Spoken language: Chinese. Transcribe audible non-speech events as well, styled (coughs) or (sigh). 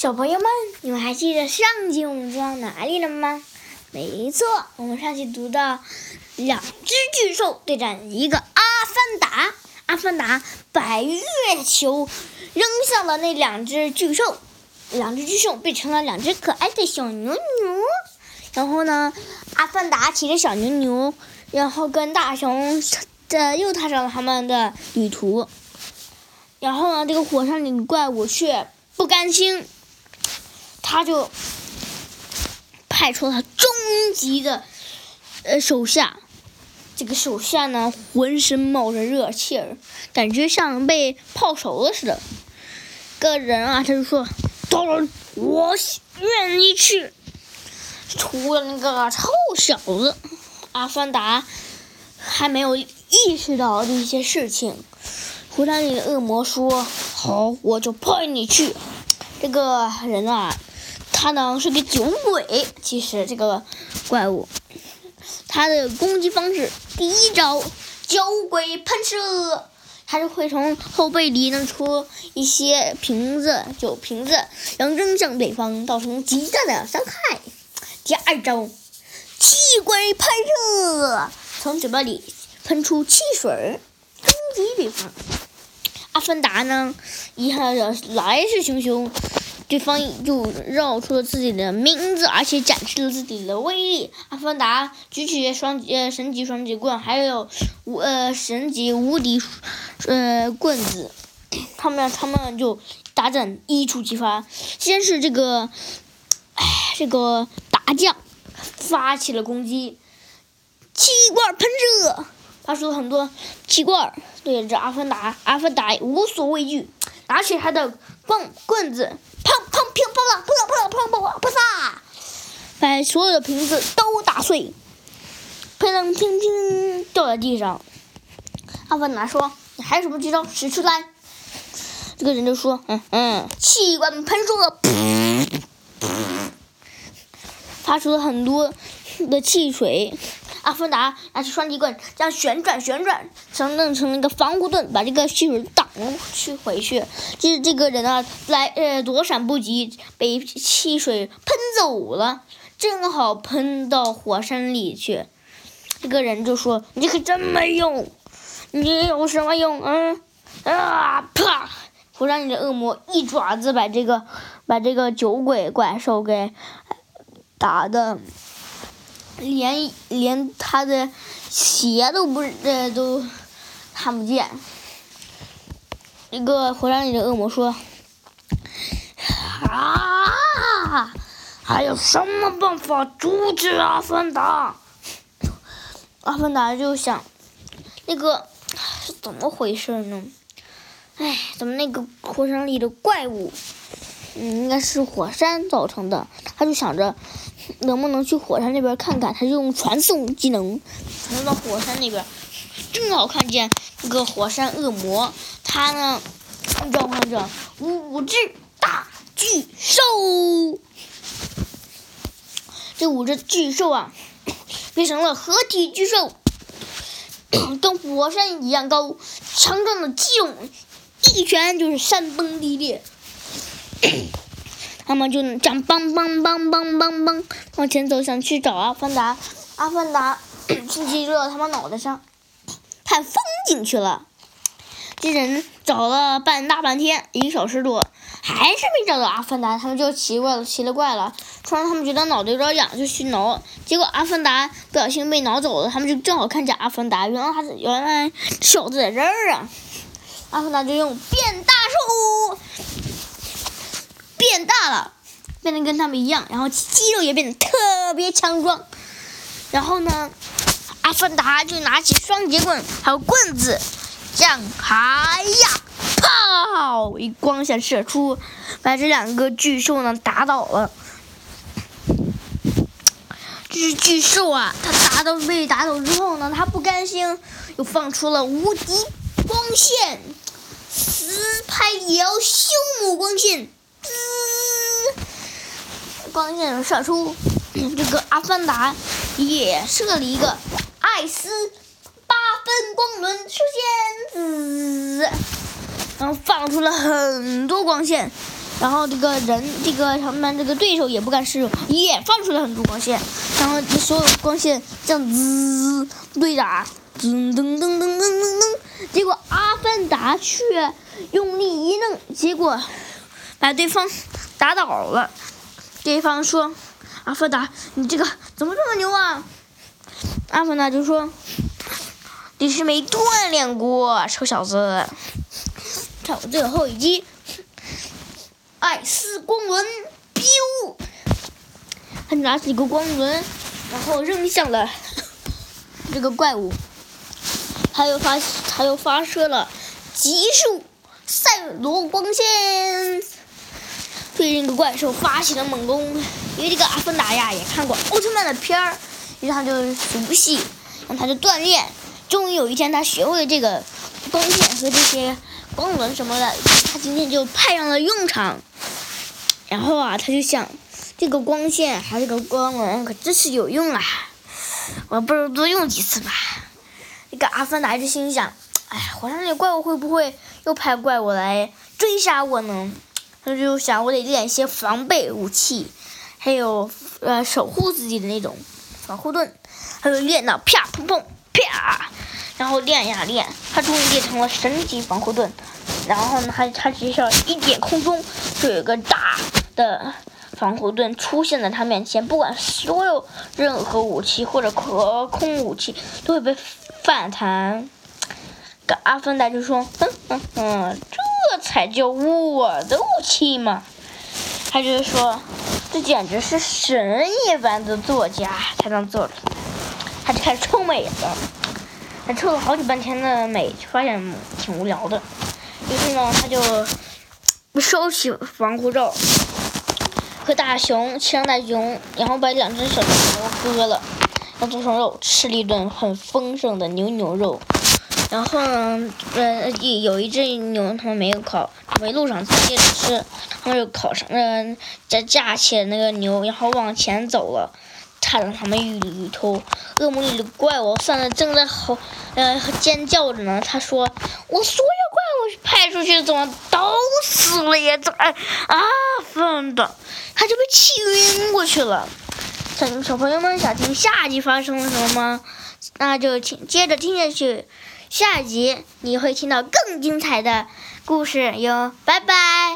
小朋友们，你们还记得上集我们读到哪里了吗？没错，我们上集读到两只巨兽对战一个阿凡达，阿凡达把月球扔向了那两只巨兽，两只巨兽变成了两只可爱的小牛牛。然后呢，阿凡达骑着小牛牛，然后跟大熊的又踏上了他们的旅途。然后呢，这个火山里怪物却不甘心。他就派出了终极的呃手下，这个手下呢浑身冒着热气儿，感觉像被泡熟了似的。个人啊，他就说：“当然，我愿意去。”除了那个臭小子，阿凡达还没有意识到这些事情。火山里的恶魔说：“好，我就派你去。”这个人啊。他呢是个酒鬼，其实这个怪物，他的攻击方式，第一招酒鬼喷射，他就会从后背里弄出一些瓶子，酒瓶子，然后扔向对方，造成极大的伤害。第二招气鬼喷射，从嘴巴里喷出汽水，攻击对方。阿凡达呢，一下子来势汹汹。对方就绕出了自己的名字，而且展示了自己的威力。阿凡达举起双呃神级双节棍，还有无呃神级无敌呃棍子，他们他们就大战一触即发。先是这个，哎，这个大将发起了攻击，气罐喷射，发出了很多气罐对着阿凡达。阿凡达无所畏惧，拿起他的棒棍子。砰砰乒乓啷，砰砰砰砰砰嚓，把所有的瓶子都打碎，砰砰砰砰掉在地上。阿凡达说：“你还有什么绝招，使出来？”这个人就说：“嗯嗯，气管喷射，(laughs) 发出了很多的汽水。”阿凡达拿起双截棍，这样旋转旋转，想弄成一个防护盾，把这个汽水挡去回去。就是这个人啊，来呃躲闪不及，被汽水喷走了，正好喷到火山里去。这个人就说：“你可真没用，你有什么用？嗯啊啪！火山里的恶魔一爪子把这个把这个酒鬼怪兽给打的。”连连他的鞋都不呃都看不见。一个火山里的恶魔说：“啊，还有什么办法阻止阿凡达？”阿凡达就想，那个是怎么回事呢？哎，怎么那个火山里的怪物，嗯，应该是火山造成的。他就想着。能不能去火山那边看看？他就用传送技能传到火山那边，正好看见那个火山恶魔，他呢召唤着五只大巨兽。这五只巨兽啊，变成了合体巨兽，(coughs) 跟火山一样高，强壮的肌肉，一拳就是山崩地裂。他们就这样梆梆梆梆梆梆往前走，想去找阿凡达。阿凡达 (coughs) 轻轻落到他们脑袋上，看风景去了。这人找了半大半天，一个小时多，还是没找到阿凡达。他们就奇怪了，奇了怪了。突然，他们觉得脑袋有点痒，就去挠。结果阿凡达不小心被挠走了。他们就正好看见阿凡达，原来他原来小子在这儿啊！阿凡达就用变大术。变大了，变得跟他们一样，然后肌肉也变得特别强壮。然后呢，阿凡达就拿起双节棍还有棍子，这样，哎呀，炮！一光线射出，把这两个巨兽呢打倒了。这只巨兽啊，它打倒被打倒之后呢，它不甘心，又放出了无敌光线，实拍也要修姆光线。光线射出，这个阿凡达也射了一个艾斯八分光轮出现，滋，然后放出了很多光线，然后这个人，这个他们这个对手也不敢示弱，也放出了很多光线，然后所有光线这样滋对打，噔噔噔噔噔噔噔，结果阿凡达却用力一弄，结果把对方打倒了。对方说：“阿凡达，你这个怎么这么牛啊？”阿凡达就说：“你是没锻炼过，臭小子。”看我最后一击。艾斯光轮，biu！他拿起一个光轮，然后扔向了 (laughs) 这个怪物。他又发，他又发射了极速赛罗光线，对那个怪兽发起了猛攻。因为这个阿凡达呀也看过奥特曼的片儿，于是他就熟悉，让他就锻炼。终于有一天，他学会了这个光线和这些光轮什么的，他今天就派上了用场。然后啊，他就想，这个光线还是个光轮，可真是有用啊！我不如多用几次吧。这个阿凡达就心想：哎，火山里怪物会不会又派怪物来追杀我呢？就想，我得练一些防备武器，还有呃守护自己的那种防护盾。还有练到啪砰砰啪，然后练呀练，他终于练成了神级防护盾。然后呢，他他只需要一点空中，就有个大。的防护盾出现在他面前，不管所有任何武器或者可空武器都会被反弹。阿凡达就说：“嗯嗯嗯，才叫我的武器嘛！”他就是说，这简直是神一般的作家才能做的。他就开始臭美了，他臭了好几半天的美，发现挺无聊的。于是呢，他就收起防护罩。和大熊骑上大熊，然后把两只小牛割了，然后做成肉，吃了一顿很丰盛的牛牛肉。然后呢，呃，有一只牛他们没有烤，没路上直接着吃，他们就烤上，呃，架架起那个牛，然后往前走了，差点他们遇里头恶魔里的怪物，算的正在吼，呃，尖叫着呢。他说：“我所有怪物派出去怎么都死了呀？这啊，疯的！”他就被气晕过去了。小小朋友们想听下集发生了什么吗？那就听接着听下去，下集你会听到更精彩的故事哟！拜拜。